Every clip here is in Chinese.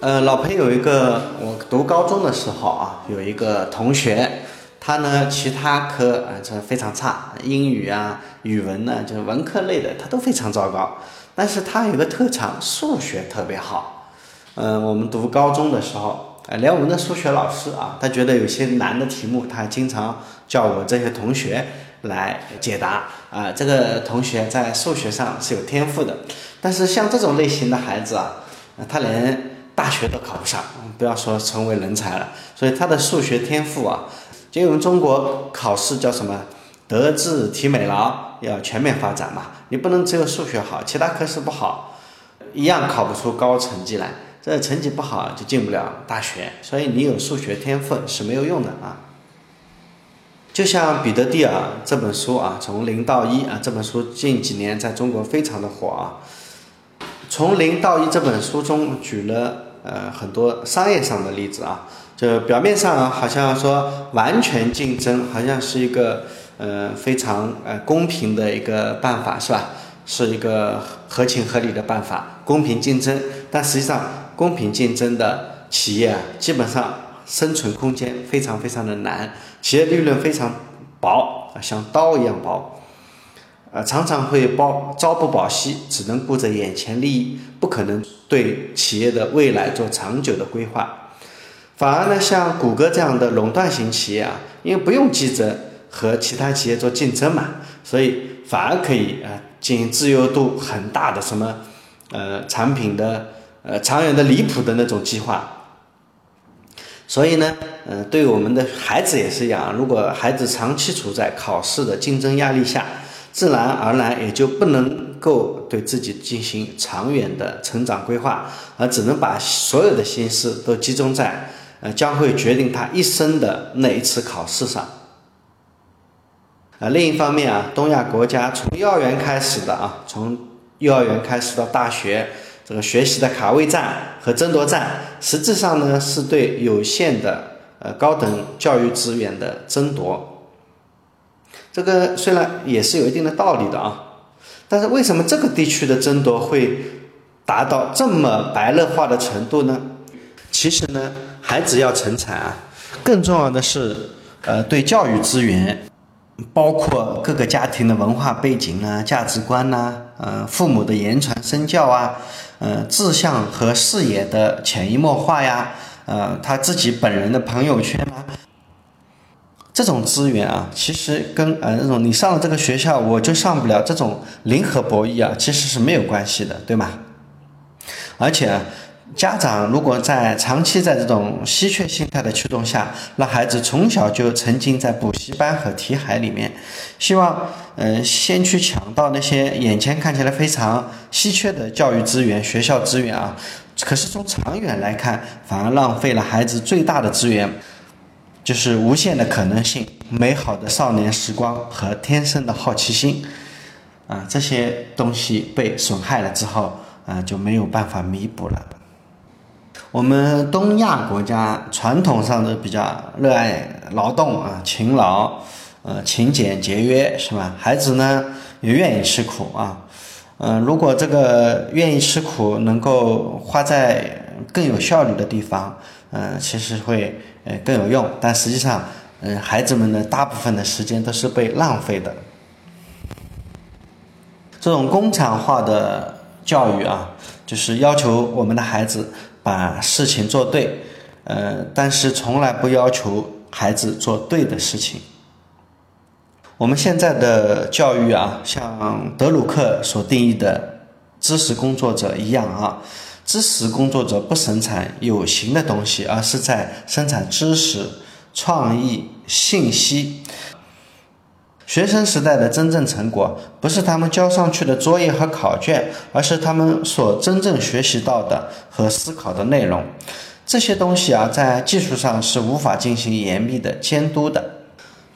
呃，老裴有一个，我读高中的时候啊，有一个同学，他呢其他科啊这非常差，英语啊、语文呢，就是文科类的，他都非常糟糕。但是他有个特长，数学特别好。嗯，我们读高中的时候，呃，连我们的数学老师啊，他觉得有些难的题目，他经常叫我这些同学来解答。啊，这个同学在数学上是有天赋的。但是像这种类型的孩子啊，他连大学都考不上，不要说成为人才了。所以他的数学天赋啊，就我们中国考试叫什么？德智体美劳要全面发展嘛。你不能只有数学好，其他科室不好，一样考不出高成绩来。这成绩不好就进不了大学。所以你有数学天赋是没有用的啊。就像彼得蒂尔这本书啊，从零到一啊，这本书近几年在中国非常的火啊。从零到一这本书中举了呃很多商业上的例子啊，就表面上好像说完全竞争，好像是一个呃非常呃公平的一个办法是吧？是一个合情合理的办法，公平竞争。但实际上，公平竞争的企业啊，基本上生存空间非常非常的难，企业利润非常薄啊，像刀一样薄。呃，常常会保朝不保夕，只能顾着眼前利益，不可能对企业的未来做长久的规划。反而呢，像谷歌这样的垄断型企业啊，因为不用记着和其他企业做竞争嘛，所以反而可以啊进行自由度很大的什么呃产品的呃长远的离谱的那种计划。所以呢，嗯，对我们的孩子也是一样，如果孩子长期处在考试的竞争压力下，自然而然也就不能够对自己进行长远的成长规划，而只能把所有的心思都集中在呃将会决定他一生的那一次考试上。啊，另一方面啊，东亚国家从幼儿园开始的啊，从幼儿园开始到大学，这个学习的卡位战和争夺战，实质上呢是对有限的呃高等教育资源的争夺。这个虽然也是有一定的道理的啊，但是为什么这个地区的争夺会达到这么白热化的程度呢？其实呢，孩子要成才啊，更重要的是，呃，对教育资源，包括各个家庭的文化背景啊、价值观呐，呃，父母的言传身教啊，呃，志向和视野的潜移默化呀，呃，他自己本人的朋友圈啊。这种资源啊，其实跟呃那种你上了这个学校我就上不了这种零和博弈啊，其实是没有关系的，对吗？而且啊家长如果在长期在这种稀缺心态的驱动下，让孩子从小就沉浸在补习班和题海里面，希望嗯先去抢到那些眼前看起来非常稀缺的教育资源、学校资源啊，可是从长远来看，反而浪费了孩子最大的资源。就是无限的可能性、美好的少年时光和天生的好奇心，啊，这些东西被损害了之后，啊，就没有办法弥补了。我们东亚国家传统上都比较热爱劳动啊，勤劳，呃，勤俭节约，是吧？孩子呢也愿意吃苦啊，嗯，如果这个愿意吃苦能够花在更有效率的地方，嗯，其实会。呃，更有用，但实际上，嗯，孩子们的大部分的时间都是被浪费的。这种工厂化的教育啊，就是要求我们的孩子把事情做对，呃，但是从来不要求孩子做对的事情。我们现在的教育啊，像德鲁克所定义的知识工作者一样啊。知识工作者不生产有形的东西，而是在生产知识、创意、信息。学生时代的真正成果，不是他们交上去的作业和考卷，而是他们所真正学习到的和思考的内容。这些东西啊，在技术上是无法进行严密的监督的。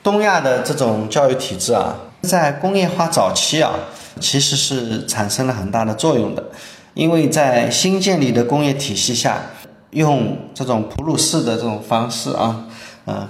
东亚的这种教育体制啊，在工业化早期啊，其实是产生了很大的作用的。因为在新建立的工业体系下，用这种普鲁士的这种方式啊，呃，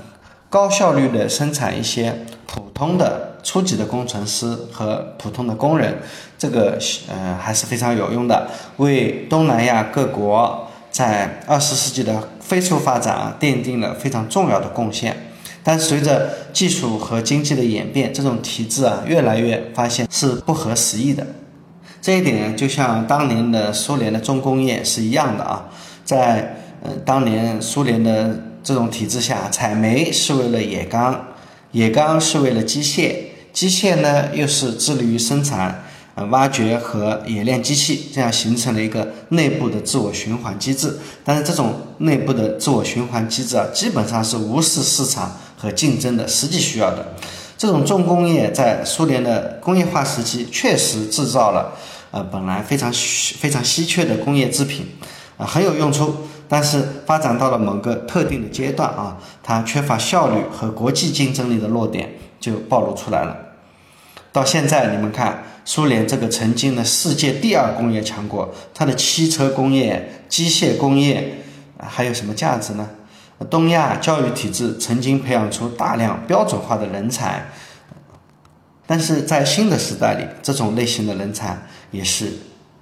高效率的生产一些普通的初级的工程师和普通的工人，这个呃还是非常有用的，为东南亚各国在二十世纪的飞速发展啊，奠定了非常重要的贡献。但随着技术和经济的演变，这种体制啊，越来越发现是不合时宜的。这一点就像当年的苏联的重工业是一样的啊，在呃当年苏联的这种体制下，采煤是为了冶钢，冶钢是为了机械，机械呢又是致力于生产呃挖掘和冶炼机器，这样形成了一个内部的自我循环机制。但是这种内部的自我循环机制啊，基本上是无视市场和竞争的实际需要的。这种重工业在苏联的工业化时期确实制造了，呃，本来非常非常稀缺的工业制品，啊，很有用处。但是发展到了某个特定的阶段啊，它缺乏效率和国际竞争力的弱点就暴露出来了。到现在，你们看，苏联这个曾经的世界第二工业强国，它的汽车工业、机械工业，还有什么价值呢？东亚教育体制曾经培养出大量标准化的人才，但是在新的时代里，这种类型的人才也是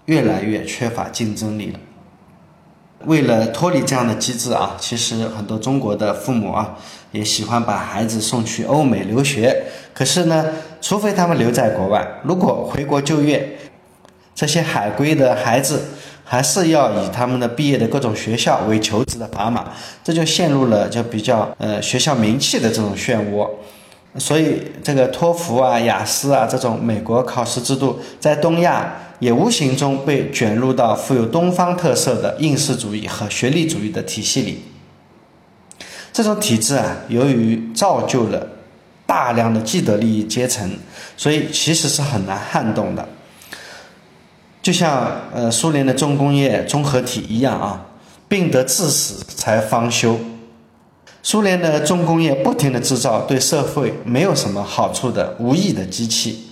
越来越缺乏竞争力了。为了脱离这样的机制啊，其实很多中国的父母啊，也喜欢把孩子送去欧美留学。可是呢，除非他们留在国外，如果回国就业，这些海归的孩子。还是要以他们的毕业的各种学校为求职的砝码，这就陷入了就比较呃学校名气的这种漩涡。所以这个托福啊、雅思啊这种美国考试制度，在东亚也无形中被卷入到富有东方特色的应试主义和学历主义的体系里。这种体制啊，由于造就了大量的既得利益阶层，所以其实是很难撼动的。就像呃苏联的重工业综合体一样啊，病得致死才方休。苏联的重工业不停的制造对社会没有什么好处的无益的机器，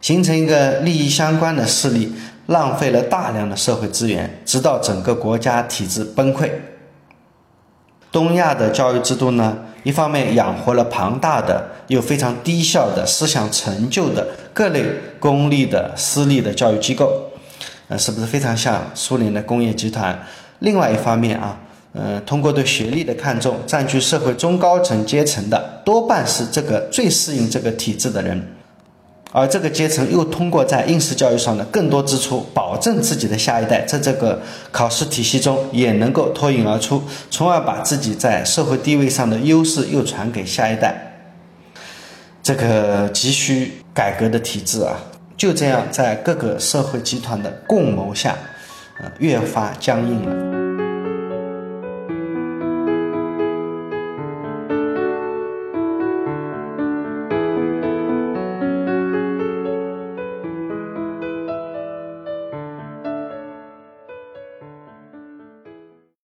形成一个利益相关的势力，浪费了大量的社会资源，直到整个国家体制崩溃。东亚的教育制度呢？一方面养活了庞大的又非常低效的思想成就的各类公立的、私立的教育机构，呃，是不是非常像苏联的工业集团？另外一方面啊，呃，通过对学历的看重，占据社会中高层阶层的多半是这个最适应这个体制的人。而这个阶层又通过在应试教育上的更多支出，保证自己的下一代在这个考试体系中也能够脱颖而出，从而把自己在社会地位上的优势又传给下一代。这个急需改革的体制啊，就这样在各个社会集团的共谋下，呃，越发僵硬了。